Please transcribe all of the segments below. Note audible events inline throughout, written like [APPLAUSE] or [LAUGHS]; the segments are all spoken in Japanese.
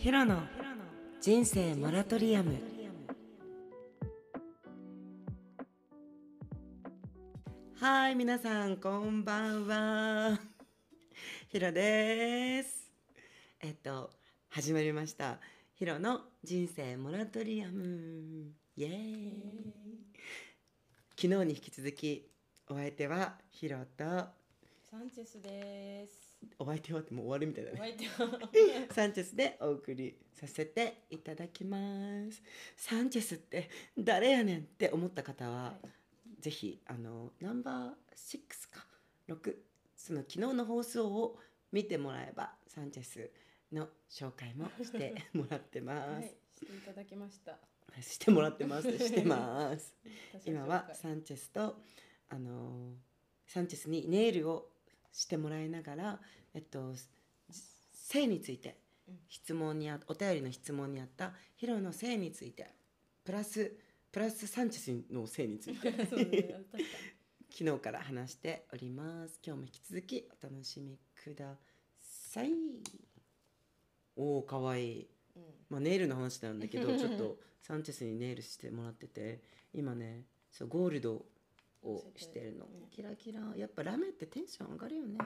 ヒロの人生モラトリアム。はい皆さんこんばんは。ヒロです。えっと始まりました。ヒロの人生モラトリアム。イエーイ。昨日に引き続きお相手はヒロとサンチェスです。お相手はってもう終わるみたいだおね相手は。サンチェスでお送りさせていただきます。サンチェスって誰やねんって思った方は、ぜひあのナンバー6か6その昨日の放送を見てもらえばサンチェスの紹介もしてもらってます。はい、していただきました。してもらってます。してます。[LAUGHS] 私今は紹介サンチェスとあのサンチェスにネイルをしてもらいながら、えっと、性についてうん質問にあお便りの質問にあったヒロの性についてプラスプラスサンチェスの性について [LAUGHS] [LAUGHS] 昨日から話しております今日も引き続きお楽しみくださいおおかわいいに。うん。まあ、ネイルの話なんだけど [LAUGHS] ちょっとサンチェスにネイルしてもらってて今ねそうゴールドをしてるのうんキラキラやっぱラメってテンション上がるよね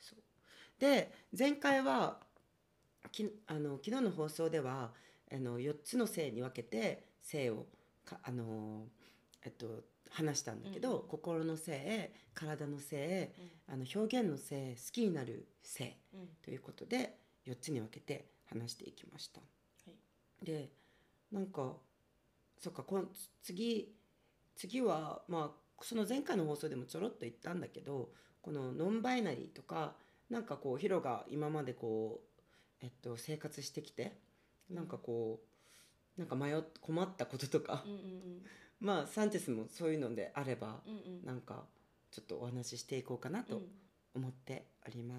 そうで前回はきあの昨日の放送ではあの4つの性に分けて性をかあのえっと話したんだけど、うん心の性体の性あの表現の性好きになる性うん。うん。ということで4つに分けて話していきました。はい。でなんかそっかこん次次はまあその前回の放送でもちょろっと言ったんだけどこのノンバイナリーとかなんかこうヒロが今までこう、えっと、生活してきてなんかこうなんか迷っ困ったこととか、うんうん [LAUGHS] まあサンチェスもそういうのであればうん。うんうん。なんかちょっとお話ししていこうかなとうん思っておりま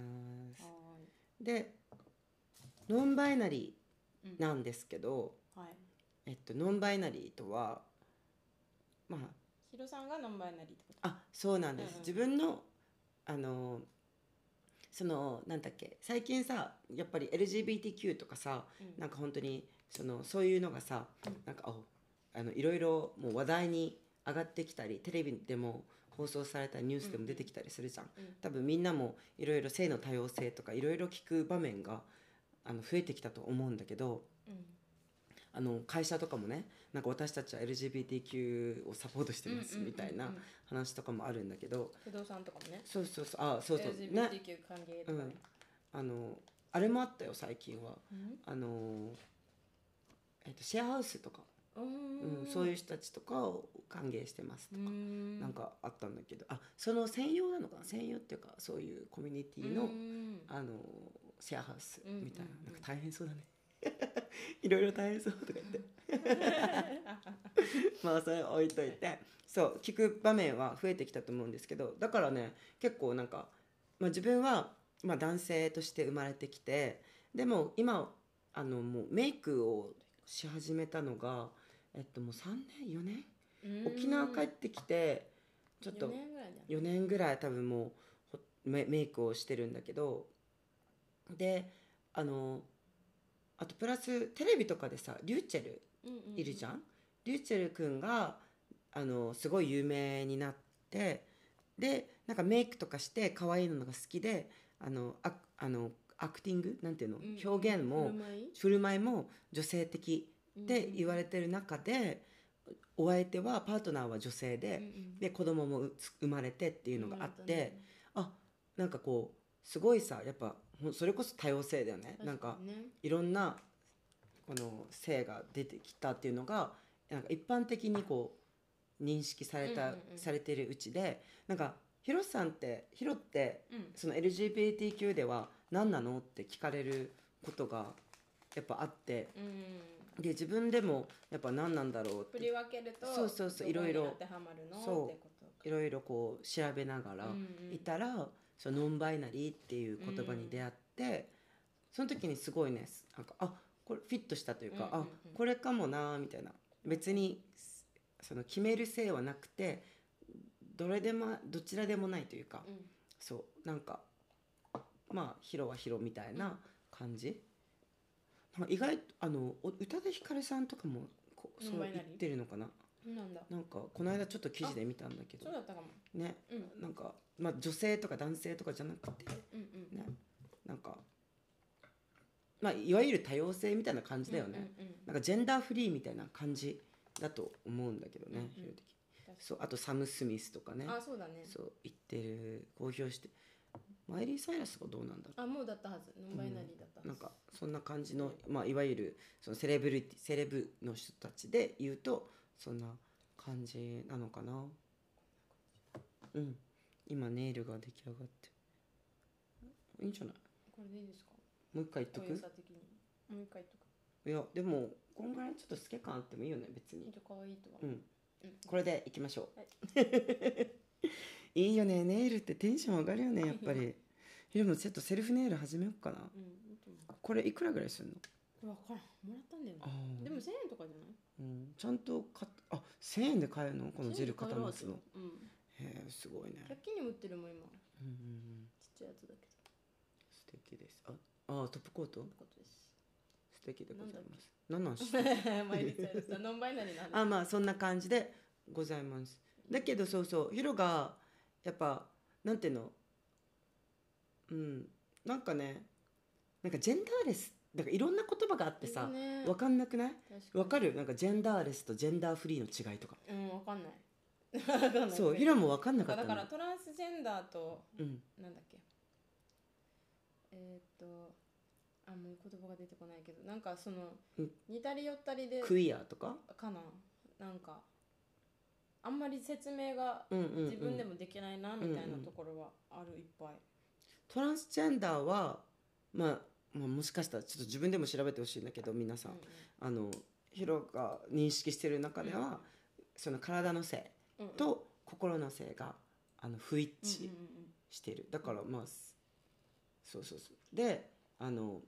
す。はでノンバイナリーなんですけど、はい。えっと、ノンバイナリーとはまヒロさんがノンバイナリーってこと？ああそうなんです、うんうん。自分のあのそのなんだっけ最近さやっぱり LGBTQ とかさうん。なんか本当にそのそういうのがさうん。なんかおあのいろいろもう話題に上がってきたりテレビでも放送されたニュースでも出てきたりするじゃん、うん。多分みんなもいろいろ性の多様性とかいろいろ聞く場面があの増えてきたと思うんだけどうん。あの会社とかもねなんか私たちは LGBTQ をサポートしてますみたいなうんうんうん。うん話とかもあるんだけど。不動産とかもね。そうそうそう。あそうそう。ね。LGBTQ 歓迎とかね。あのあれもあったよ最近は。うん？あの、えっと、シェアハウスとか、ううん。ん。そういう人たちとかを歓迎してますとか、うん。なんかあったんだけど。あその専用なのかな？専用っていうかそういうコミュニティの、うん。あのシェアハウスうんみたいな,、うんうん。なんか大変そうだね [LAUGHS] いろいろ大変そうとか言って。[LAUGHS] まあそれ置いといて。そう聞く場面は増えてきたと思うんですけどだからね結構なんか、まあ、自分は、まあ、男性として生まれてきてでも今あのもうメイクをし始めたのが、えっと、もう3年4年？うん。沖縄帰ってきてちょっと4年ぐらいだよ4年ぐらい多分もうメイクをしてるんだけど。であのあとプラステレビとかでさリューチェルうんうんうん。いるじゃん、リューチェル君があのすごい有名になってでなんかメイクとかして可愛いのが好きであのアあのアクティング？なんていうの、うん表現も振る舞い？も女性的って言われてる中で、お相手はパートナーは女性で、うんうん。で子供も生まれてっていうのがあって、うんあなんかこうすごいさやっぱそれこそ多様性だよね。なんかいろんなこの性が出てきたっていうのがなんか一般的にこう認識された、うんうんうん。されてるうちでなんかヒロさんってヒロってうん。その LGBTQ では何なのって聞かれることがやっぱあって。うんで自分でもやっぱ何なんだろうって。振り分けるとそうそうそういろいろ。そう。いろいろこう調べながらうんうん。いたら、そのノンバイナリーっていう言葉に出会って、その時にすごいねなんかあこれフィットしたというか、うんうんうん。あこれかもなみたいな。別にその決める性はなくてどれでもどちらでもないというか、うん。そうなんかまあヒロはヒロみたいな感じ。なんか意外あのお宇多田ヒカルさんとかもそう言ってるのかななんだ。なんかこの間ちょっと記事で見たんだけど。そうだったかも。ね。うん。なんか、まあ、女性とか男性とかじゃなくてうんうん。ね。なんか、まあ、いわゆる多様性みたいな感じだよね、うんうんうん。なんかジェンダーフリーみたいな感じだと思うんだけどね、うんうん。そうあとサム・スミスとかね。あそうだね。そう言ってる公表して。マイリー・サイラスがどうなんだろあもうだったはず。ノンバイナリーだったうなんかそんな感じの、まあ、いわゆるそのセレブリティセレブの人たちで言うとそんな感じなのかな？うん。今ネイルが出来上がって。いいんじゃない？これでいいですか？もう一回言っとく？もう一回言っとく。いやでもこんぐらいちょっと透け感あってもいいよね別に。可愛いとは。うん。うん。これでいきましょう、はい。[LAUGHS] い、いよね。ネイルってテンション上がるよねやっぱり。でもちょっとセルフネイル始めようかな。うんこれいくらぐらいするの？分からん。もらったんだよでも1000円とかじゃない？うん、ちゃんと買っあ1000円で買えるの？このジル固まますすのうん。へえすごいね。100均にも売ってるもん今。うんうんうん。ちっちゃいやつだけど。素敵です。ああトップコート？そういうことです。素敵でございます。何なんしてノンバイナリーな [LAUGHS] あまあそんな感じでございます。だけどそうそうヒロがやっぱなんていうの？うん。なんかねなんかジェンダーレスなんかいろんな言葉があってさね。わかんなくない？確かに。わかる？なんかジェンダーレスとジェンダーフリーの違いとか。うん分かんない。分かんない。そうヒロもわかんなかっただからのトランスジェンダーとうん。なんだっけ？えーっとあもう言葉が出てこないけど。なんかその、うん。似たり寄ったりでクイアとか？かな。なんかあんまり説明が自分でもできないなみたいなところはあるいっぱい、トランスジェンダーは、まあ、まあもしかしたらちょっと自分でも調べてほしいんだけど皆さん、うんあのヒロが認識してる中では、その体の性うんうんと心の性があの不一致うんうんうんしてる、だからまあすそうそうそう。であの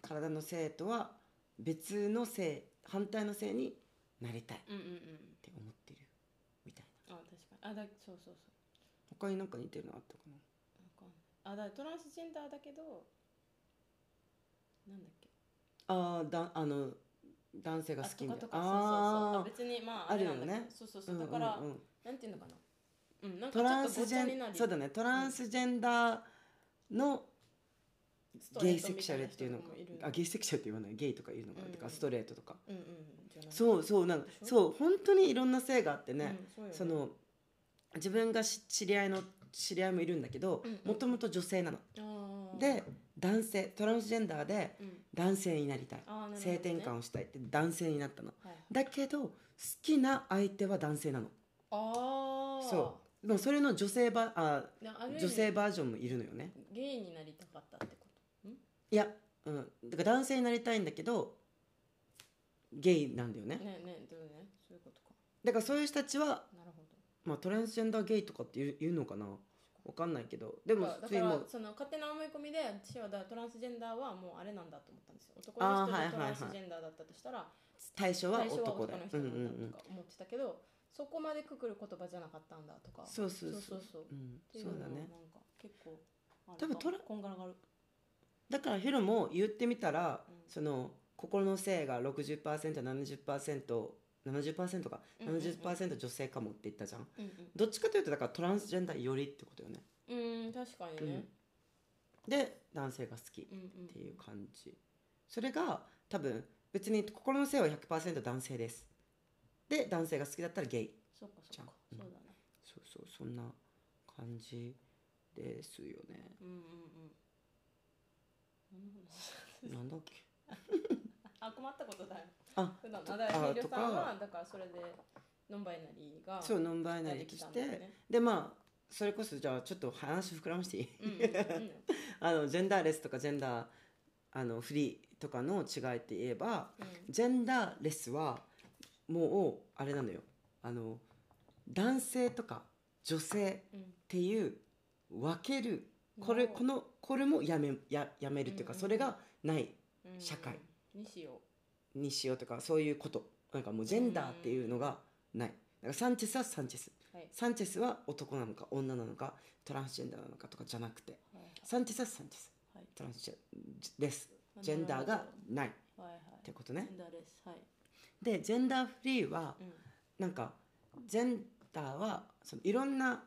体の性とは別の性反対の性になりたい。っうんうんうん。うんて思ってるみたいな。あ確かに。あだそうそうそう。他になんか似てるのあったかな？あだトランスジェンダーだけどなんだっけ？あーだあの男性が好きみたい。なあとかとか。そうそうそう。ああ別にまああるよね。そうそうーそう。だから、うんうんうん。なんていうのかな。うんなんかトランスジェンそうだねトランスジェンダーのゲイセクシャルっていうのか。あゲイセクシャルって言わない。ゲイとか言うのかな、うん。てかストレートとか。うんうん。そうそう。なんかそう。本当にいろんな性があってね、うんそね。その自分がし知り合いの知り合いもいるんだけどもともと女性なの。で男性トランスジェンダーでうん。男性になりたい、あーなるほどね。性転換をしたいって男性になったの。はいだけど好きな相手は男性なの。ああそう。でもそれの女性バあ女性バージョンもいるのよね。ゲイになりたかったってこと？ん？いや、うん、だから男性になりたいんだけどゲイなんだよね。ねねでもね。そういうことか。だからそういう人たちは、なるほど。まあ、トランスジェンダーゲイとかって言うのかなわかんないけどでもだから普通にもうその勝手な思い込みで私はだトランスジェンダーはもうあれなんだと思ったんですよ。男の人でトランスジェンダーだったとしたら対象は男だ男の人うんうんうん。なんだとか思ってたけどそこまでくくる言葉じゃなかったんだとか。そうそうそそううそうそう。うん。っていうのはなんか結構多分トラこんがらがるだからヒロも言ってみたら、うん。その心の性が 60%70%70% 70%か。うんうんうん。70%女性かもって言ったじゃん。うんどっちかというとだからトランスジェンダーよりってことよね。うんうん確かにね。で男性が好きっうんうん。ていう感じ。それが多分別に心の性は100%男性です。で男性が好きだったらゲイ。そうかそうか。じゃん。そうだね。そうそうそんな感じですよね。うんうんうん。なんだっけ？[LAUGHS] あ困ったことだ。よあ普段だからさんとはだからそれでノンバイナリーがそうノンバイナリーとして、でまあそれこそじゃあちょっと話膨らましていい？うんうんうん [LAUGHS] あのジェンダーレスとかジェンダーあのフリーとかの違いって言えばうん。ジェンダーレスはもうあれなのよ。あの男性とか女性うんっていう分けるこれなるほこのこれもやめややめるっていうか、うんうんそれがないうん。社会にしよにしようとかそういうこと。なんかもうジェンダーっていうのがない。だからサンチェスはサンチェス。うはい。サンチェスは男なのか女なのかトランスジェンダーなのかとかじゃなくて。はいサンチェスはサンチェス。はい。トランスジェです。ジェンダーがない。っはいはいてことね。ジェンダーレスはい。でジェンダーフリーはうん。なんかジェンダーはそのいろんな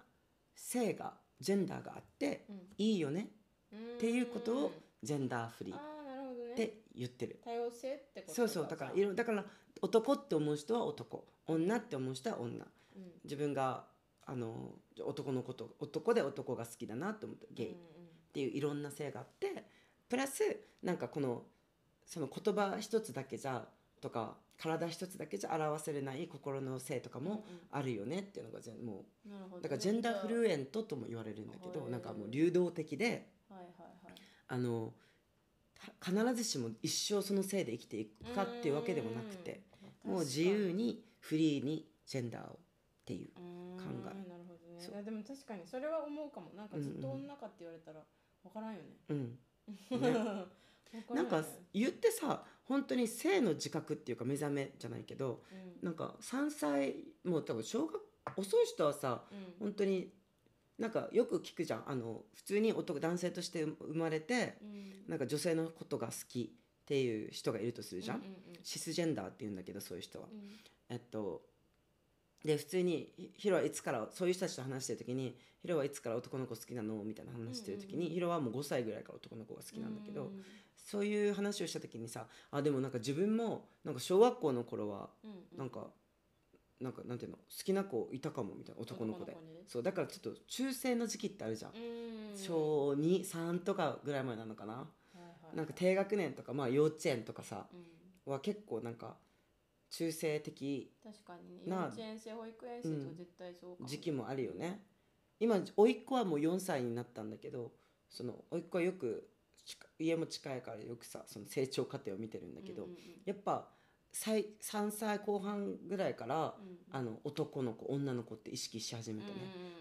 性がジェンダーがあってうん。いいよねっっていうことをジェンダーフリー。って言ってる。多様性ってことそうそうだからいろだから男って思う人は男。女って思う人は女。うん。自分があの男のこと男で男が好きだなと思ってゲイ。っうんていういろんな性があってプラスなんかこのその言葉一つだけじゃとか体一つだけじゃ表せれない心の性とかうんもあるよねっていうのがぜもうんなるほどね。うだからジェンダーフルエントとも言われるんだけどはいなんかもう流動的ではいはいはい。あのた必ずしも一生その性で生きていくかっていうわけでもなくてもう自由にフリーにジェンダーをっていう考考えなるほどね。いやでも確かにそれは思うかも。なんかずっと女かって言われたら分からんよね。うん。[LAUGHS] 分らなんか言ってさ本当に性の自覚っていうか目覚めじゃないけどうん。なんか3歳もう多分小学遅い人はさうん。本当になんかよく聞くじゃん。あの普通に男男性として生まれてうん。なんか女性のことが好きっていう人がいるとするじゃん、うんうんシスジェンダーって言うんだけどそういう人は。うん。えっとで普通にひヒロはいつからそういう人たちと話してる時にヒロはいつから男の子好きなの？みたいな話してる時に、うんうんうんヒロはもう5歳ぐらいから男の子が好きなんだけど、うんそういう話をした時にさあでもなんか自分もなんか小学校の頃はうん。なんか、なんかなんていうの好きな子いたかもみたいな男の子で。そうだからちょっと中性の時期ってあるじゃん、うん。小23とかぐらい前なのかな、はいはい。なんか低学年とかまあ幼稚園とかさうん。は結構なんか中性的確かにね。幼稚園生保育園生とか絶対そうかも。時期もあるよね。今甥っ子はもう4歳になったんだけどその甥っ子はよく近家も近いからよくさその成長過程を見てるんだけど、うんうんやっぱ最3歳後半ぐらいから、うん。あの男の子女の子って意識し始めてね、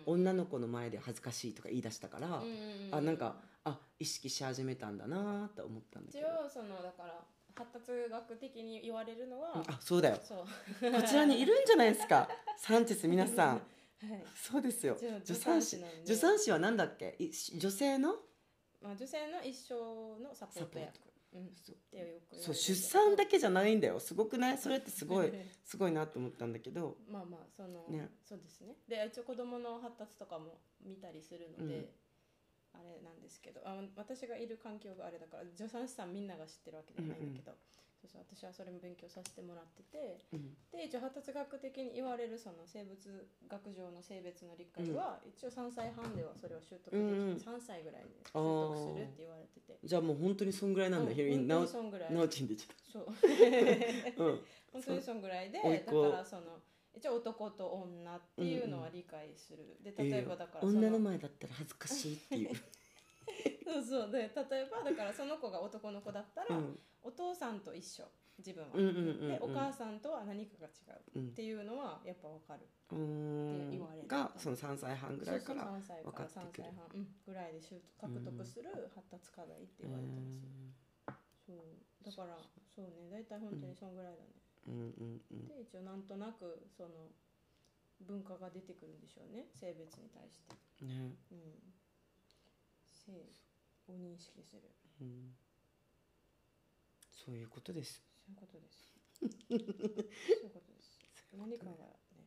うん女の子の前で恥ずかしいとか言い出したから、うんあなんかあ意識し始めたんだなと思ったんだけ一ど、応そのだから発達学的に言われるのは、あそうだよ。そう。こちらにいるんじゃないですか。[LAUGHS] サンチェス皆さん。はい。そうですよ。助産師。助産師は何だっけ？い女性の？まあ、女性の一生のサポート役うん、そう出産だけじゃないんだよ。すごくない？それってすごい [LAUGHS] すごいなと思ったんだけど。まあまあその、ね。そうですね。で一応子供の発達とかも見たりするので、うん。あれなんですけど。あ私がいる環境があれだから助産師さんみんなが知ってるわけじゃないんだけど、そうそう私はそれも勉強させてもらっててうん。で一応発達学的に言われるその生物学上の性別の理解は、一応3歳半ではそれを習得できる、うんうん。3歳ぐらいで習得するって言われてて。じゃあもう本当にそんぐらいなんだ、うんヒロイン。なおそんぐらい。なおちんでちそう。ゃったうん。[LAUGHS] 本当にそんぐらいでだからその一応男と女っていうのは理解する、で例えばだからそ女の前だったら恥ずかしいっていう、そうそう。で例えばだからその子が男の子だったら、うん。お父さんと一緒自分は、うんうんうんうん。でお母さんとは何かが違ううんっていうのはやっぱわかる、うて言われる。んがその3歳半ぐらいからそうそう3歳から3分かってくる。歳半、うん、ぐらいで習獲得する発達課題って言われてます、そう。だからそうね大体本当にそんぐらいだね、うんうんうん。で一応なんとなくその文化が出てくるんでしょうね性別に対して、ね。うん、性を認識する。うん。そういうことです、そういうことです。[LAUGHS] そういうことです。何かがね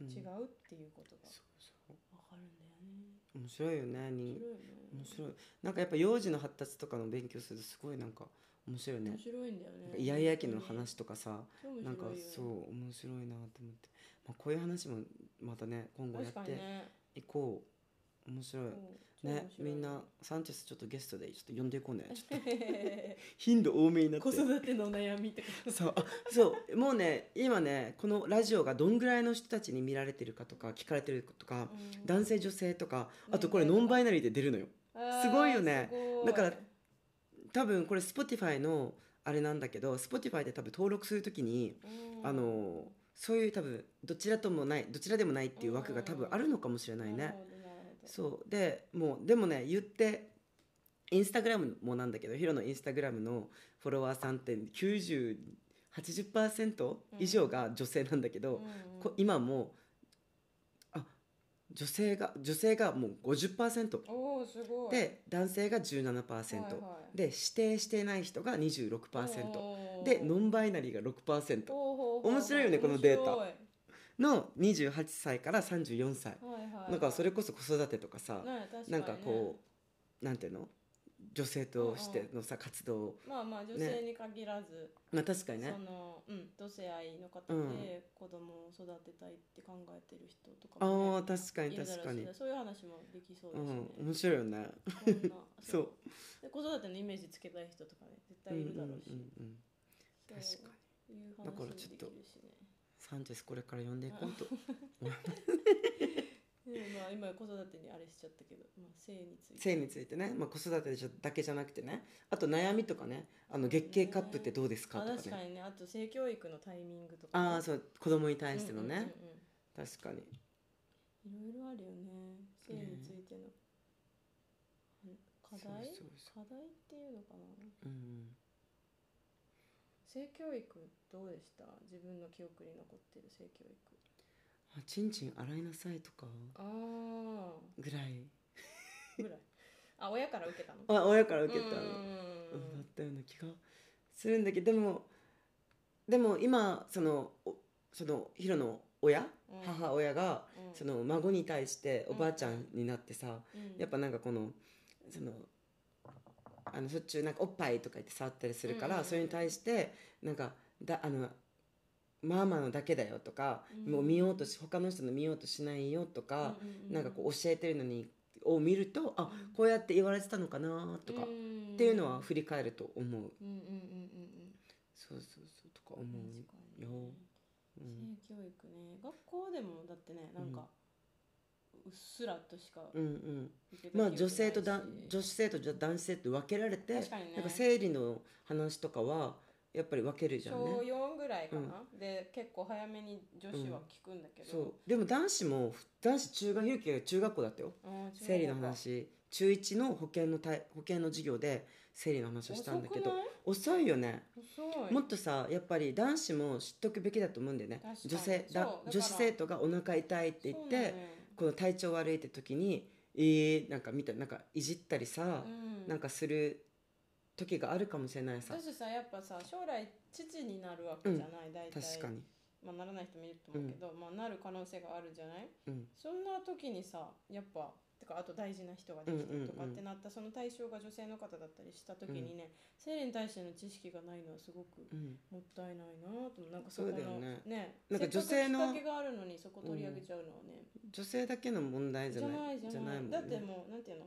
うん。違うっていうことがそうそう。わかるんだよね。面白いよねに。面白いね。面白い。なんかやっぱ幼児の発達とかの勉強するとすごいなんか面白いね。面白いんだよね。イヤイヤ期の話とかさ超面なんかそう面白いなと思って、まあ、こういう話もまたね今後や確っていこう面白い。ねみんなサンチェスちょっとゲストでちょっと呼んでいこうね。[LAUGHS] 頻度多めになって。子育ての悩みとそう。あそう。もうね今ねこのラジオがどんぐらいの人たちに見られてるかとか聞かれてるかとか、うん。男性女性とかあとこれノンバイナリーで出るのよ。すごいよね。だから多分これ Spotify のあれなんだけど Spotify で多分登録するときにうん。あのそういう多分どちらともないどちらでもないっていう枠が多分あるのかもしれないね。そう。でもうでもね言ってインスタグラムもなんだけどヒロのインスタグラムのフォロワーさんって9080%以上が女性なんだけど、うん今もあ女性が女性がもう50%おおすごい。で男性が17%、はいはい。で指定していない人が26%おー。でノンバイナリーが6%ほうほうほう。面白いよねこのデータの28歳から34歳。はいなんかそれこそ子育てとかさなんかこうなんていうの？女性としてのさ活動。まあまあ女性に限らず、まあ確かにね。そのうん同性愛の方うん。で子供を育てたいって考えてる人とかも、ねああ確かに確かに。そういう話もできそううですね、ん面白いよね。[LAUGHS] そう。で子育てのイメージつけたい人とかね絶対いるだろうし、うんうん確かに。いう話だもできからちょっとるしねサンチェスこれから呼んでいこうと。で [LAUGHS] まあ今子育てにあれしちゃったけど、まあ、性について。性についてね、まあ、子育てだけじゃなくてね。あと悩みとかね。あの月経カップってどうですかあとかね。確かにね。あと性教育のタイミングとかね、ああそう。子供に対してのね、うんうんうん。確かに。うんいろいろあるよね。性についての、課題？課題っていうのかな。うん性教育どうでした？自分の記憶に残ってる性教育。あちんちん洗いなさいとか。ああぐらい。ぐらい。あ親から受けたの？あ親から受けた。だん。ったような気がするんだけどでもでも今そのおそのヒロの親、うん。母親が、うん。その孫に対しておばあちゃんになってさ、うん。やっぱなんかこのそのあのしょっちゅうなんかおっぱいとか言って触ったりするから、うんうんうん。それに対してなんかだあのママのだけだよとか、うん。もう見ようとし他の人の見ようとしないよとか、うんなんかこう教えてるのにを見るとあうん。こうやって言われてたのかなとか、ん。っていうのは振り返ると思う。うんうんうんうんうん。そうそうそうとか思うよ、性教育ね。学校でもだってねなんか、うっすらとしかうんうん。まあ女性とだ女子生徒と男子生徒で分けられて確かにね。なんか生理の話とかはやっぱり分けるじゃん小ね4ぐらいかな、で結構早めに女子は聞くんだけど、そう。でも男子も男子中学ゆうきが中学校だったよ。生理の話。中1の保険の対保険の授業で生理の話をしたんだけど。遅い？よね。遅い。もっとさやっぱり男子も知っとくべきだと思うんだよね。女性だ女子生徒がお腹痛いって言って、この体調悪いって時にえー、なんか見たなんかいじったりさ、うん。なんかする時があるかもしれないさ。私さやっぱさ将来父になるわけじゃない、大体。確かに。まあ、ならない人もいると思うけど、まあ、なる可能性があるじゃない？うん。そんな時にさやっぱてかあと大事な人ができてとかってなった、その対象が女性の方だったりした時にね、生理に対しての知識がないのはすごくうん。もったいないなとなんかそこのね。ねなんか女性のきっかけがあるのにそこ取り上げちゃうのはね、女性だけの問題じじゃゃない。じゃないもんね。だってもうなんていうの？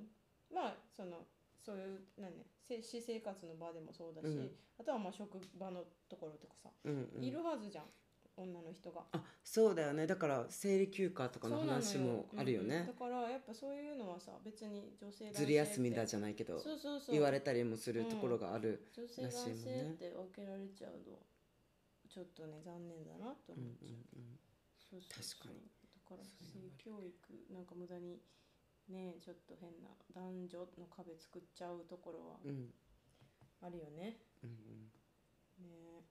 まあそのそういうなんねせ私生活の場でもそうだし、うん。あとはまあ職場のところとかさ、いるはずじゃん女の人が。あそうだよね。だから生理休暇とかの話もあるよ。ねうんうん。だからやっぱそういうのはさ別に女性ずる休みだゃじゃないけどそうそうそう。言われたりもするところがある、女性男らしいもんね性って分けられちゃうとちょっとね残念だなとう。んうん思っちゃう、そうそうそう。確かにだから性教育なんか無駄にねちょっと変な男女の壁作っちゃうところはうんうん。あるよね、うんうん。ね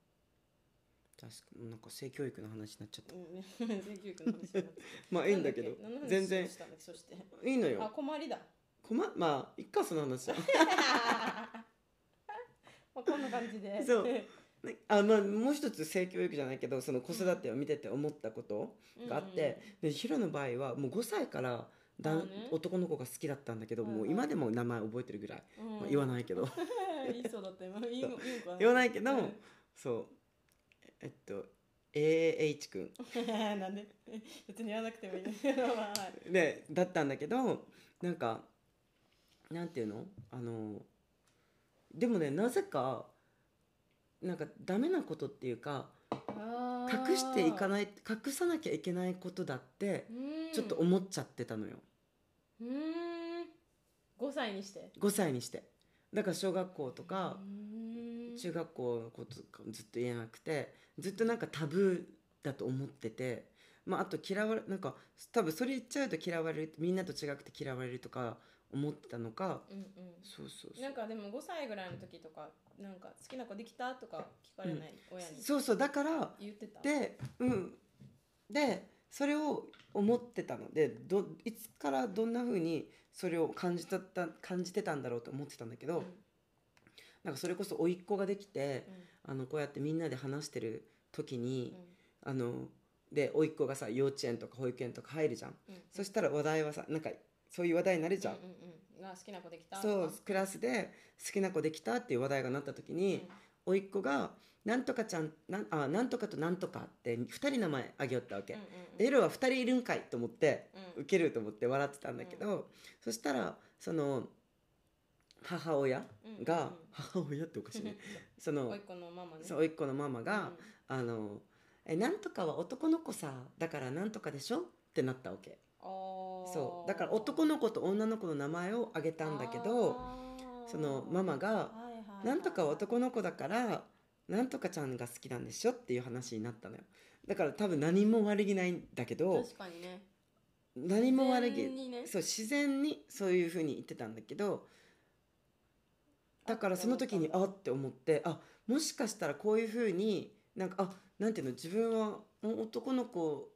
確かになんか性教育の話になっちゃった。うん。ね [LAUGHS] 性教育の話になって [LAUGHS] まあいいんだけど。全然。いいのよ。困りだ。こままあいっかその話は [LAUGHS] まあこんな感じで。そう。あまあもう一つ性教育じゃないけどその子育てを見てて思ったことがあって、でヒロの場合はもう5歳からだね男の子が好きだったんだけど、はいはいもう今でも名前覚えてるぐらい、うん。まあ、言わないけど。言いそうだった。今言わないけど、うん。そうえっと AH 君。[LAUGHS] なんで？[LAUGHS] 別に言わなくてもいい。んだけどまあはいでだったんだけどなんかなんていうの？あのでもねなぜかなんかダメなことっていうか隠していかいない隠さなきゃいけないことだってちょっと思っちゃってたのよ。うーん。5歳にして。5歳にして。だから小学校とか中学校のことずっと言えなくてずっとなんかタブーだと思っててまああと嫌われなんか多分それ言っちゃうと嫌われるみんなと違くて嫌われるとか思ってたのかうんそうそうそう。うんなんかでも5歳ぐらいの時とかなんか好きな子できたとか聞かれない、親に？そうそうだから言ってた？でうん。でそれを思ってたの。でどいつからどんな風にそれを感じた感じてたんだろうと思ってたんだけど、うんなんかそれこそ甥っ子ができて、あのこうやってみんなで話してる時に、あので甥っ子がさ幼稚園とか保育園とか入るじゃん、うん。うんそしたら話題はさなんかそういう話題になるじゃん、うんうんうんが好きな子できた。そうクラスで好きな子できたっていう話題がなった時に、甥っ子が「なんとかちゃんなんあなんとかとなんとか」って2人名前あげよったわけ、うんうんでエロは2人いるんかいと思って、うん。ウケると思って笑ってたんだけど、そしたらその母親が、母親っておかしいね。[LAUGHS] そ甥のっ子のママね。そう甥っ子のママが、あのえなんとかは男の子さだからなんとかでしょってなったわけ。そう。だから男の子と女の子の名前を挙げたんだけどそのママが「なんとかは男の子だからなんとかちゃんが好きなんでしょ」っていう話になったのよ。だから多分何も悪気ないんだけど確かにね。何も悪気ね。そう自然にそういうふうに言ってたんだけどだからその時にあって思ってあもしかしたらこういうふうになんかあなんていうの自分は男の子を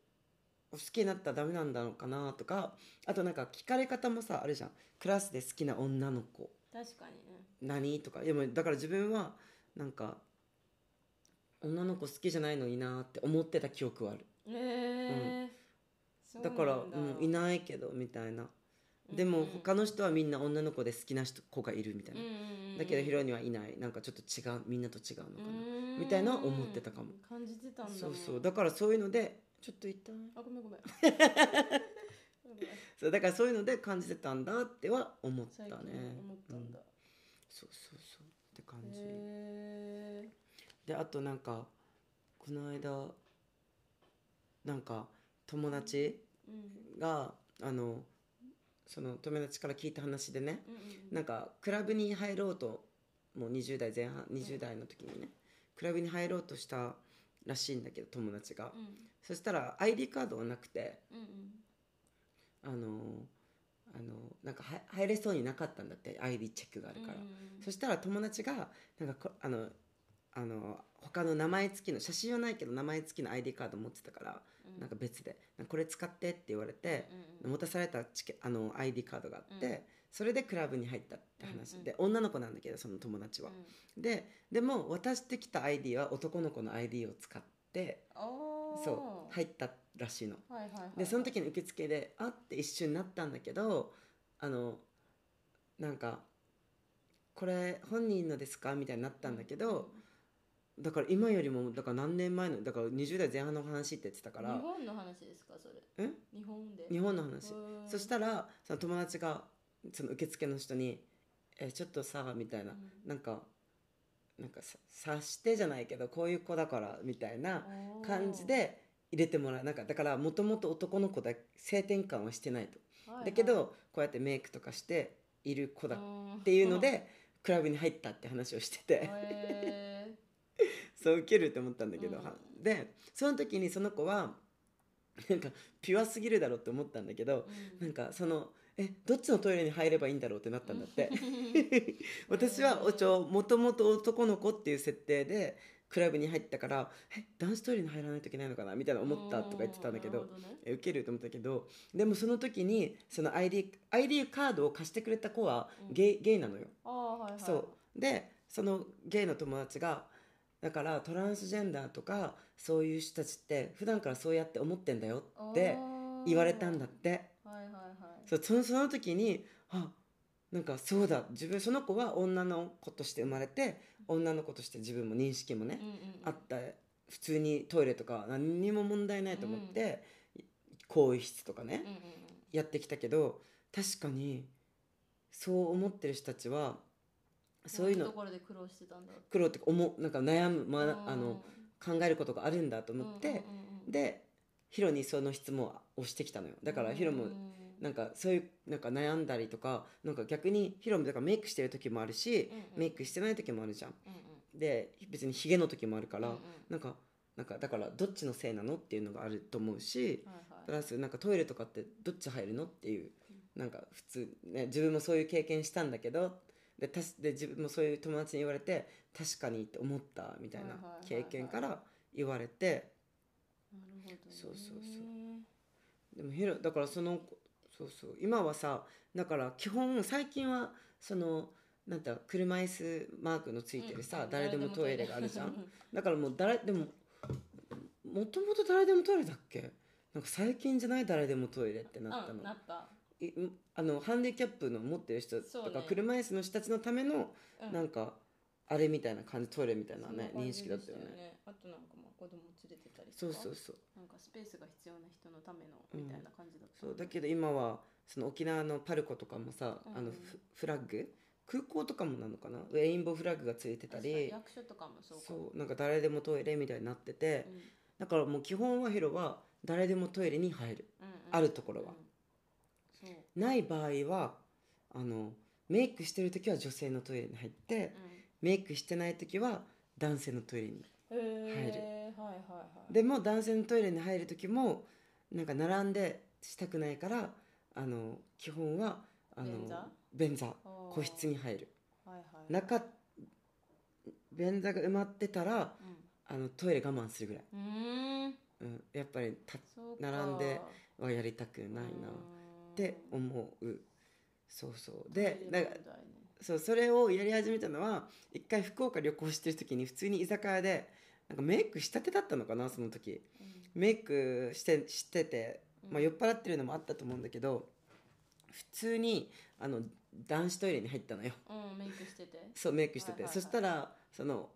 好きになったらダメなんだろうかなとかあとなんか聞かれ方もさあるじゃん。クラスで好きな女の子。確かにね。何とか。でもだから自分はなんか女の子好きじゃないのになって思ってた記憶はある。へえだからうん、いないけどみたいなでも他の人はみんな女の子で好きな人子がいるみたいな、だけどヒロにはいないなんかちょっと違うみんなと違うのかな、みたいな思ってたかも。感じてたんだ。ねそうそう。だからそういうのでちょっと言ったあごめんごめん。[LAUGHS] そうだからそういうので感じてたんだっては思ったね。思ったんだ。うん。そうそうそう。って感じ。へであとなんかこの間なんか友達えうん。があのその友達から聞いた話でねうんうんなんかクラブに入ろうともう20代前半20代の時にねクラブに入ろうとしたらしいんだけど友達が、うん。そしたら ID カードがなくてうんうん。あのあのなんかは入れそうになかったんだって ID チェックがあるから、そしたら友達がなんかこあのあの他の名前付きの写真はないけど名前付きの ID カード持ってたから、うん。なんか別で「これ使って」って言われて、うん持たされたチケあの ID カードがあって、うん。それでクラブに入ったって話、うんうんで女の子なんだけどその友達は、うんででも渡してきた ID は男の子の ID を使ってそう入ったらしいの。はいはいはいでその時に受付であって一瞬なったんだけどあのなんか「これ本人のですか?」みたいになったんだけど、だから今よりもだから何年前のだから20代前半の話って言ってたから。日本の話ですかそれ。え？日本で。日本の話。そしたらその友達がその受付の人に「えちょっとさ」みたいな、うん。なんかなんかさ察してじゃないけどこういう子だからみたいな感じで入れてもらう。なんかだからもともと男の子だ性転換はしてないと、だけどこうやってメイクとかしている子だっていうのでクラブに入ったって話をしてて、へそう受けるって思ったんだけど、うん。はでその時にその子はなんかピュアすぎるだろうって思ったんだけど、ーなんかそのえどっちのトイレに入ればいいんだろうってなったんだって。[LAUGHS] 私はおちょもともと男の子っていう設定でクラブに入ったからえ男子トイレに入らないといけないのかな？みたいな思ったとか言ってたんだけどなるほね。え受けると思ったけどでもその時にその ID, ID カードを貸してくれた子はゲイ,、ゲイなのよ。はいはい。そう。でそのゲイの友達がだからトランスジェンダーとかそういう人たちって普段からそうやって思ってんだよって言われたんだって。はいはいはい。そうそのその時にあなんかそうだ。自分その子は女の子として生まれて女の子として自分も認識もねうん、うんうん。あった。普通にトイレとか何にも問題ないと思って、更衣室とかね、うんうん。やってきたけど確かにそう思ってる人たちはそういうの。ところで苦労してたんだ苦労ってか思うなんか悩む、まあ、あのうん考えることがあるんだと思って、でヒロにその質問をしてきたのよ。だからヒロもうんなんかそういうなんか悩んだりとかなんか逆にヒロもだからメイクしてる時もあるし、うんうん。メイクしてない時もあるじゃん。うんうん。で別にヒゲの時もあるから、うんうん。なんかなんかだからどっちのせいなのっていうのがあると思うし、はいはい。プラスなんかトイレとかってどっち入るのっていうなんか普通ね自分もそういう経験したんだけどでたしで自分もそういう友達に言われて確かにって思ったみたいな経験から言われて、なるほど、ね、そうそうそう。でもヒロだからそのそうそう。今はさだから基本最近はそのなんて車椅子マークのついてるさ、うん誰でもトイレ。があるじゃん。うんだからもう誰でももともと誰でもトイレだっけ？なんか最近じゃない誰でもトイレってなったうのんなった。いあのハンディキャップの持ってる人とか、ね。車椅子の人たちのためのうん。なんかあれみたいな感じトイレみたいなねそんな感認識だったよね。あとなんかまあ子供連れてたりとかそうそうそう。なんかスペースが必要な人のためのうんみたいな感じだった、そうだけど今はその沖縄のパルコとかもさ、うんあのフフラッグ？空港とかもなのかな？レインボーフラッグがついてたり。役所とかもそうか。そうなんか誰でもトイレみたいになってて、うん。だからもう基本はヒロは誰でもトイレに入る。うんうん。あるところは。うんない場合はあのメイクしてる時は女性のトイレに入ってメイクしてない時は男性のトイレにうん、へえはいはいはい。でも男性のトイレに入る時もなんか並んでしたくないからあの基本はあの便座？個室に入る。はいはい中便座が埋まってたらうん。あのトイレ我慢するぐらい、うーん。うん、やっぱりた並んではやりたくないなって思う。そうそう。でだからそうそれをやり始めたのは一回福岡旅行してる時に普通に居酒屋でなんかメイクしたてだったのかなその時。メイクしてしてて、まあ、酔っ払ってるのもあったと思うんだけど普通にあの男子トイレに入ったのよ。うんメイクしてて。そうメイクしてて、はいはいはい。そしたらその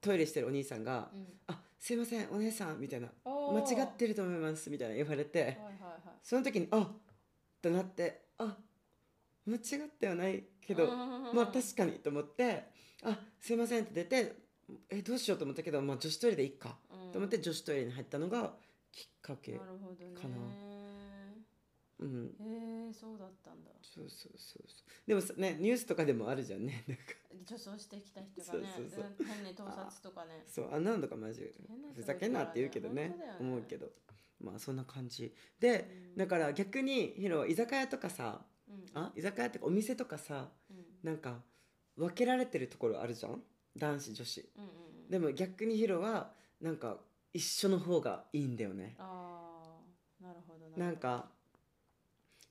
トイレしてるお兄さんがうん「あすいませんお姉さん」みたいな「おー。間違ってると思います」みたいな言われて、はいはいはい。その時に「あっ!」となって「あ間違ってはないけど、まあ確かにと思って「あすいません」って出てえどうしようと思ったけど、まあ、女子トイレでいいかうん。と思って女子トイレに入ったのがきっかけなるほどね。かな。うん。へえそうだったんだ。そうそうそうそう。でもさねニュースとかでもあるじゃんね [LAUGHS] なんか。女装してきた人がね。そうそうそう。うん。変に盗撮とかね。そう。あんなのとかマジふざけんなって言うけどね。ね。思うけどまあそんな感じ。でうんだから逆にヒロは居酒屋とかさうん。あ居酒屋とかお店とかさうん。なんか分けられてるところあるじゃん？男子女子。でも逆にヒロはなんか一緒の方がいいんだよね。ああなるほどなんか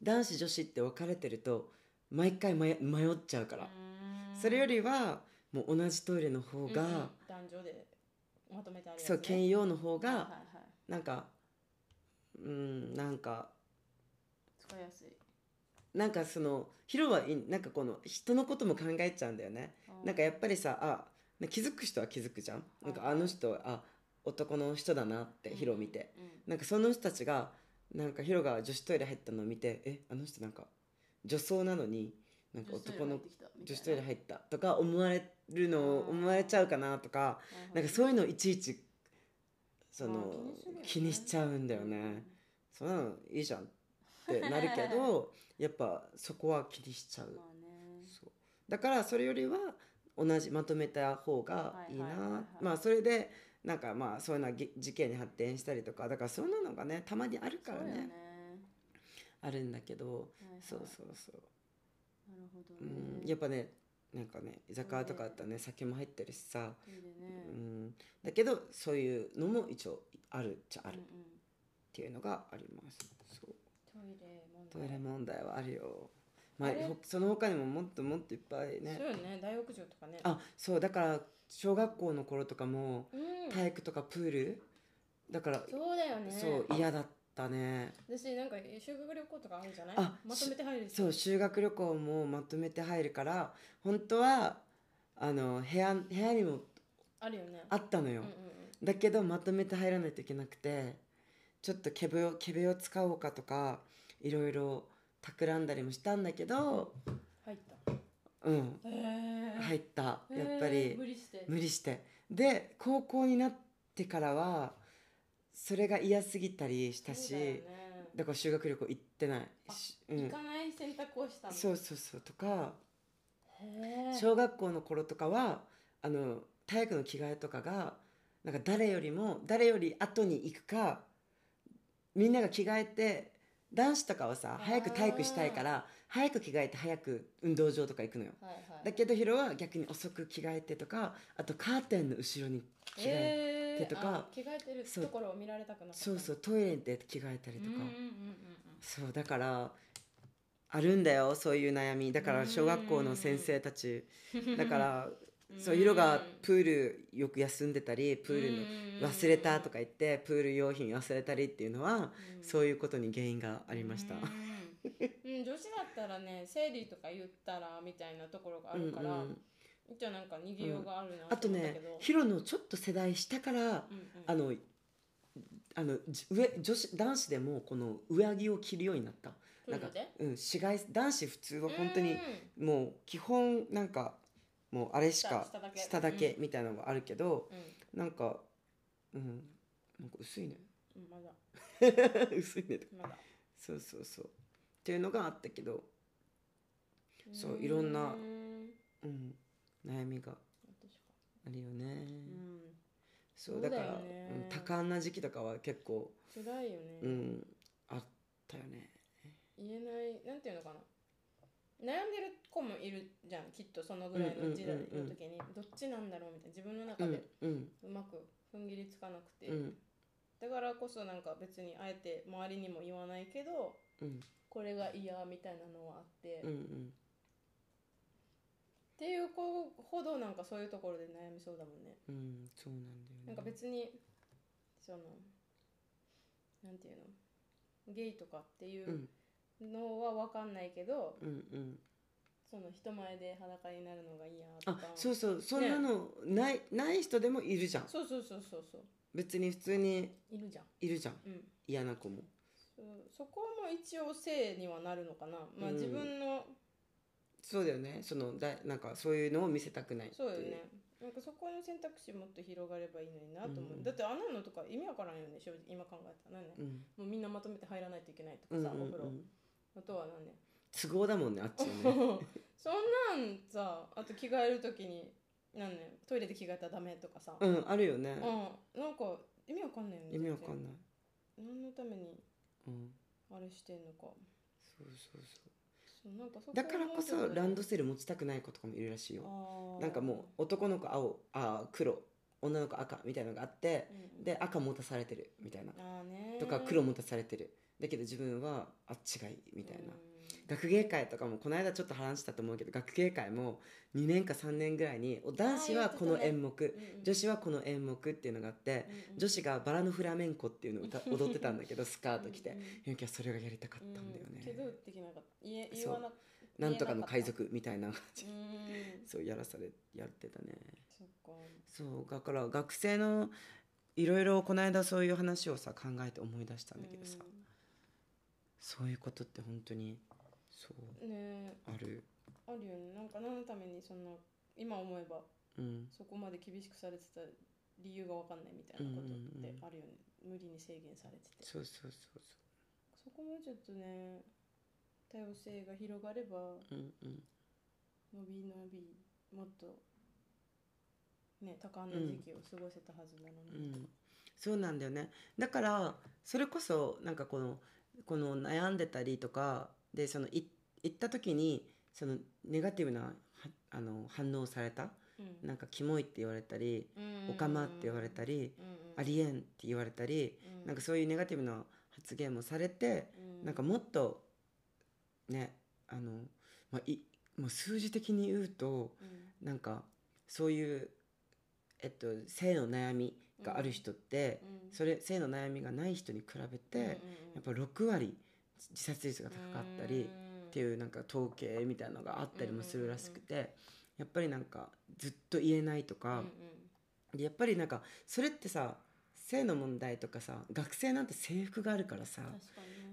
男子女子って分かれてると毎回迷迷っちゃうから、それよりはもう同じトイレの方が、うんうん。男女でまとめてあるね、そう兼用の方が、はいはいはい。なんかうんなんか使いやすい。なんかそのヒロはいなんかこの人のことも考えちゃうんだよね。なんかやっぱりさあね気づく人は気づくじゃん。なんかあの人あ男の人だなってヒロ見て、うん。うんなんかその人たちがなんかヒロが女子トイレ入ったのを見てえあの人なんか女装なのになんか男の女子トイレ入ったとか思われるのを思われちゃうかなとかなんかそういうのをいちいちその気にしちゃうんだよね、そんなのいいじゃんってなるけど [LAUGHS] やっぱそこは気にしちゃう、まあね。そう。だからそれよりは同じまとめた方がいいな、まあそれでなんかまあそういうのはぎ事件に発展したりとかだからそんなのがねたまにあるからね。ね。あるんだけど、はいはい。そうそうそう。なるほどうねん。やっぱねなんかね居酒屋とかだったらね酒も入ってるしさ、うね。ん、だけどそういうのも一応あるっちゃある。っていうのがあります、そう。トイレ問ト題イレ問題はあるよ。まあその他にももっともっといっぱいね。そうよね。大浴場とかね。あそう。だから小学校の頃とかもうん。体育とかプール？だからそうだよね。そう嫌だったね。私なんか修学旅行とかあるんじゃない？あまとめて入るしそう修学旅行もまとめて入るから本当はあの部屋部屋にもあるよね。あったのよ、うんうんだけどまとめて入らないといけなくてちょっとケベをケベを使おうかとかいろいろ企んだりもしたんだけどうん入った。うん。へえ入った。やっぱり。無理して。無理して。で高校になってからはそれが嫌すぎたりしたしだよね。だから修学旅行行ってない。し、うん、行かない選択をしたの？そうそうそうとか小学校の頃とかはあの体育の着替えとかがなんか誰よりも誰より後に行くかみんなが着替えて男子とかはさ早く体育したいから早く着替えて早く運動場とか行くのよ。はいはい。だけどヒロは逆に遅く着替えてとかあとカーテンの後ろに着替えへ手とかあ着替えてるところを見られたくなかそうそううトイレで着替えたりとか、そうだからあるんだよそういう悩み。だから小学校の先生たち。[LAUGHS] だからうん。そう色がプールよく休んでたりプールの忘れたとか言ってプール用品忘れたりっていうのはうん。そういうことに原因がありました。うん。うん、女子だったらね生理とか言ったらみたいなところがあるから、うんうんじゃあなんか逃げようがあるなあとねヒロのちょっと世代下からうんうん。あのあのじ上女子男子でもこの上着を着るようになった。なんかうん紫外男子普通は本当にうん。もう基本なんかもうあれしか下下だけ。みたいなのがあるけど、うなんかうんなんか薄いね。んうんまだ。[LAUGHS] 薄いねまだ。そうそうそう。っていうのがあったけど、そういろんなうんうん、悩みがあるよね、うんそうだから多感な時期とかは結構辛いよね、うんあったよね。言えないなんていうのかな。悩んでる子もいるじゃんきっとそのぐらいの時代の時に、どっちなんだろうみたいな。自分の中うんでうまく踏ん切りつかなくて、うん。だからこそなんか別にあえて周りにも言わないけどうん。これが嫌みたいなのはあって、っうんうんていう子ほどなんかそういうところで悩みそうだもんね。うんそうなんだよね。なんか別にそのなんていうのゲイとかっていううん。のは分かんないけど、うんうん。その人前で裸になるのが嫌とあかそうそう。そんなのない,、ない人でもいるじゃん。そうそうそうそうそう。別に普通にいるじゃん。いるじゃん。うん。嫌な子も。そそこも一応性にはなるのかな。まあうん。自分の、そうだよね。そのだなんかそういうのを見せたくないっていそうよね。なんかそこの選択肢もっと広がればいいのになと思う、うん。だってあんなのとか意味わからんよね。正直今考えたら。ね、うん。もうみんなまとめて入らないといけないとかさ、うんうんうお風呂。んあとは何ね都合だもんねあっちはね。[LAUGHS] そんなんさあと着替える時になんねトイレで着替えたらダメとかさ、うんあるよね。うん、なんか意味わかんないよね意味わかんない。何のためにうん。あれしてんのか。そうそうそうだからこそランドセル持ちたくない子とかもいるらしいよ。なんかもう男の子青あ黒女の子赤みたいなのがあってうんで赤持たされてるみたいな。とか黒持たされてる。だけど自分はあっちがいいみたいな。うん学芸会とかもこの間ちょっと話したと思うけど学芸会も2年か3年ぐらいにお男子はこの演目、うんうん。女子はこの演目っていうのがあって、うんうん。女子がバラのフラメンコっていうのを歌踊ってたんだけど [LAUGHS] スカート着て。はそれがやりたかったんだよね、できなかった。言えそう。言わななんとかの海賊みたいな感じうん。[LAUGHS] そうやらされやってたね。そうだから学生のいろいろこの間そういう話をさ考えて思い出したんだけどさ、そういうことって本当にそう。うんね。ある。あるよね。なんか何のためにそんな今思えば。うん。そこまで厳しくされてた理由が分かんないみたいなことってあるよね、無理に制限されてて。そうそうそうそこもちょっとね多様性が広がればそううんうん。伸び伸びもっとね多感な時期を過ごせたはずなのうに、ん、そうなんだよね。だからそれこそなんかこのこの悩んでたりとかでそのい行った時にそのネガティブなはあの反応をされた？うん。なんかキモいって言われたりうん。おかまって言われたりありえんって言われたりうん。なんかそういうネガティブな発言もされてうん。なんかもっとねあの、まあ、いもう数字的に言うとうん。なんかそういう、えっと、性の悩みがある人って、うん。それ性の悩みがない人に比べて、うんうんうん。やっぱ6割自殺率が高かったりっていうなんか統計みたいなのがあったりもするらしくて、やっぱりなんかずっと言えないとか、でやっぱりなんかそれってさ性の問題とかさ学生なんて制服があるからさ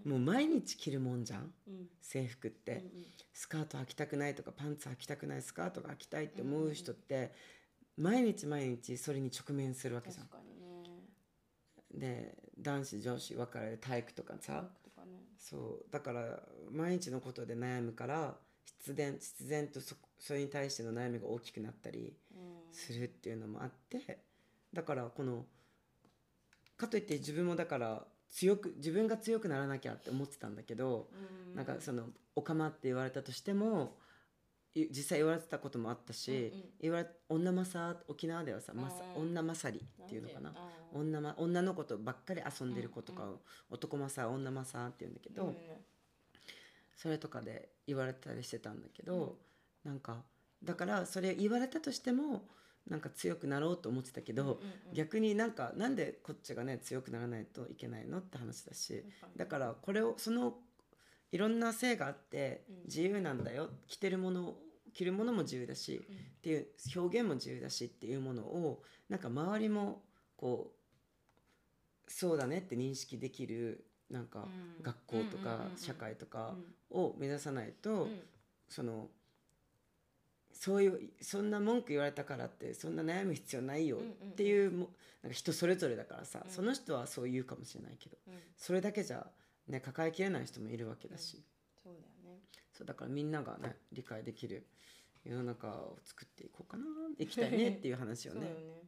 もう毎日着るもんじゃんうん制服って、うんうんスカート履きたくないとかパンツ履きたくないスカートが履きたいって思う人って、毎日毎日それに直面するわけじゃんねで男子女子分かれて体育とかさそうだから毎日のことで悩むから必然必然とそそれに対しての悩みが大きくなったりうん。するっていうのもあってだからこのかといって自分もだから強く自分が強くならなきゃって思ってたんだけど、うん。なんかその「おかま」って言われたとしてもい実際言われてたこともあったし、うんうん。言われ女マサ沖縄ではさ、まさうん。女マサリっていうのかな？女,、ま、女の子とばっかり遊んでる子とかを、うん。男マサ女マサって言うんだけど、うん。うんそれとかで言われたりしてたんだけど、なんかだからそれ言われたとしてもなんか強くなろうと思ってたけど、うんうんうん。逆になんかなんでこっちがね強くならないといけないの？って話だしだからこれをそのいろんな性があってうん。自由なんだよ。着てるもの着るものも自由だしうん。っていう表現も自由だしっていうものをなんか周りもこうそうだねって認識できるなんかうん。学校とか社会とかうん。を目指さないとうん。そのそういうそんな文句言われたからってそんな悩む必要ないよっていうもなんか人それぞれだからさうん。その人はそう言うかもしれないけどうん。それだけじゃね抱えきれない人もいるわけだし。そうだよね。そうだからみんながね理解できる世の中を作っていこうかな行きたいねっていう話をね。[LAUGHS] よね。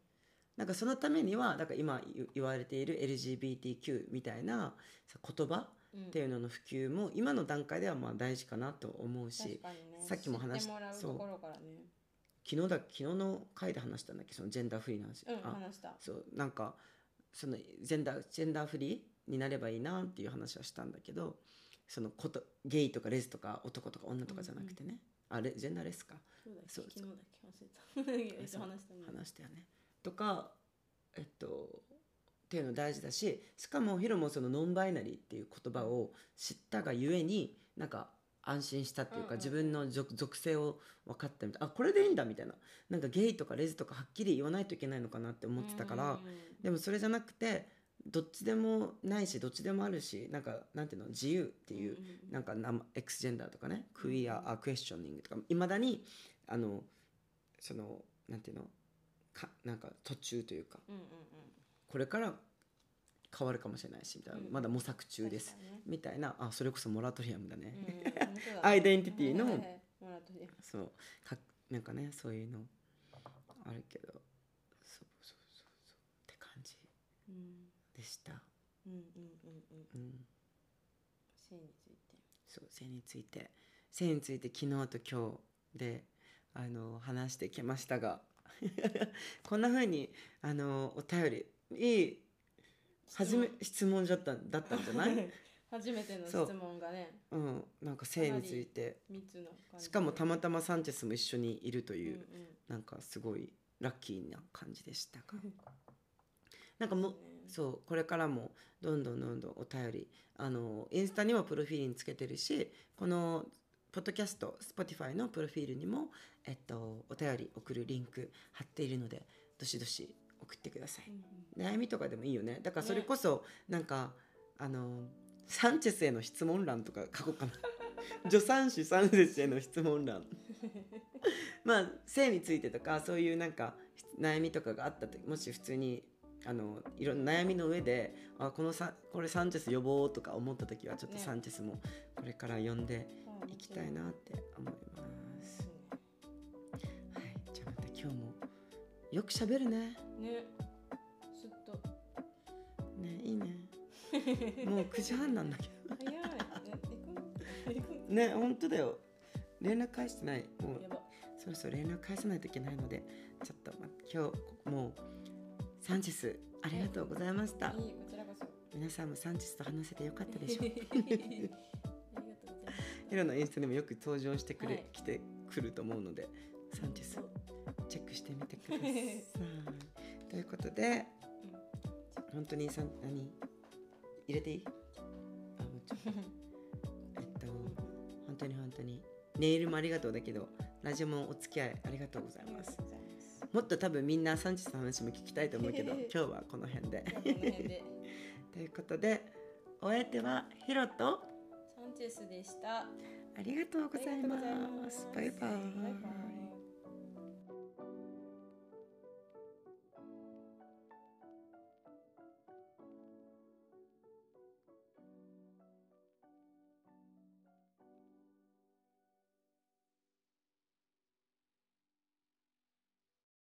なんかそのためにはだから今言言われている LGBTQ みたいなさ言葉うん。っていうのの普及も今の段階ではまあ大事かなと思うしね。さっきも話し知ってもらうそう。昨日だ昨日の回で話したんだっけそのジェンダーフリーの話、うんあ話した。そうなんかそのジェンダージェンダーフリーになればいいなっていう話はしたんだけどそのことゲイとかレズとか男とか女とかじゃなくてね、あれジェンダーレスか。そうだ昨日だっけ忘れた。話したね。話したよね。とかえっとっていうの大事だししかもヒロもそのノンバイナリーっていう言葉を知ったがゆえになんか安心したっていうか、うんうん。うん自分の属属性を分かったみたいな。あこれでいいんだみたいな。なんかゲイとかレズとかはっきり言わないといけないのかなって思ってたから、うん。でもそれじゃなくてどっちでもないしどっちでもあるしなんかなんていうの自由っていう、なんか生 X ジェンダーとかねクイアあクエスチョニングとかいまだにあのそのなんていうのかなんか途中というかこれから変わるかもしれないしみたいな、うん。まだ模索中ですみたいな。あそれこそモラトリアムだね、[LAUGHS] アイデンティティのそうかなんかねそういうのあるけどそうそうそうそうって感じうんでした、うんうんうんうん。うん、性について。そう性について。性について昨日と今日であの話してきましたが [LAUGHS] こんな風にあのお便りいい初め質問。だっただったんじゃない？[LAUGHS] 初めての質問がねうん。なんか性について。しかもたまたまサンチェスも一緒にいるという、うんうん。なんかすごいラッキーな感じでしたが。なんかもうそうこれからもどんどんどんどんお便り。あのインスタにもプロフィールにつけてるしこのポッドキャスト Spotify のプロフィールにも、えっと、お便り送るリンク貼っているのでどしどし送ってください。うんうん。悩みとかでもいいよね。だからそれこそ、なんかあのサンチェスへの質問欄とか書こうかな。[LAUGHS] 助産師サンチェスへの質問欄。[LAUGHS] まあ性についてとかそういうなんか悩みとかがあった時もし普通にあのいろんな悩みの上であこのさこれサンチェス呼ぼうとか思った時はちょっとねサンチェスもこれから呼んではいいきたいなって思います。はい、じゃあまた今日もよく喋るね。ねずっとねいいね。[LAUGHS] もう9時半なんだけ早いね本当だよ。連絡返してない。もうそろそろ連絡返さないといけないのでちょっとま今日もうサンチェスありがとうございました。いい。こちらこそ皆さんもサンチェスと話せてよかったでしょう。ありがとうござい。ますヒロのインスタにもよく登場してくれ、はい。来てくると思うのでサンチェスそうチェックしてみてください。ということで本当にさん何入れていい？あもちろん [LAUGHS] えっと本当に本当に。ネイルもありがとうだけどラジオもお付き合いありがとうございますもっと多分みんなサンチェスの話も聞きたいと思うけど [LAUGHS] 今日はこの辺で。[LAUGHS] ということでお相手はヒロとサンチェスでした。ありがとうございます。バイバイ。バイバイ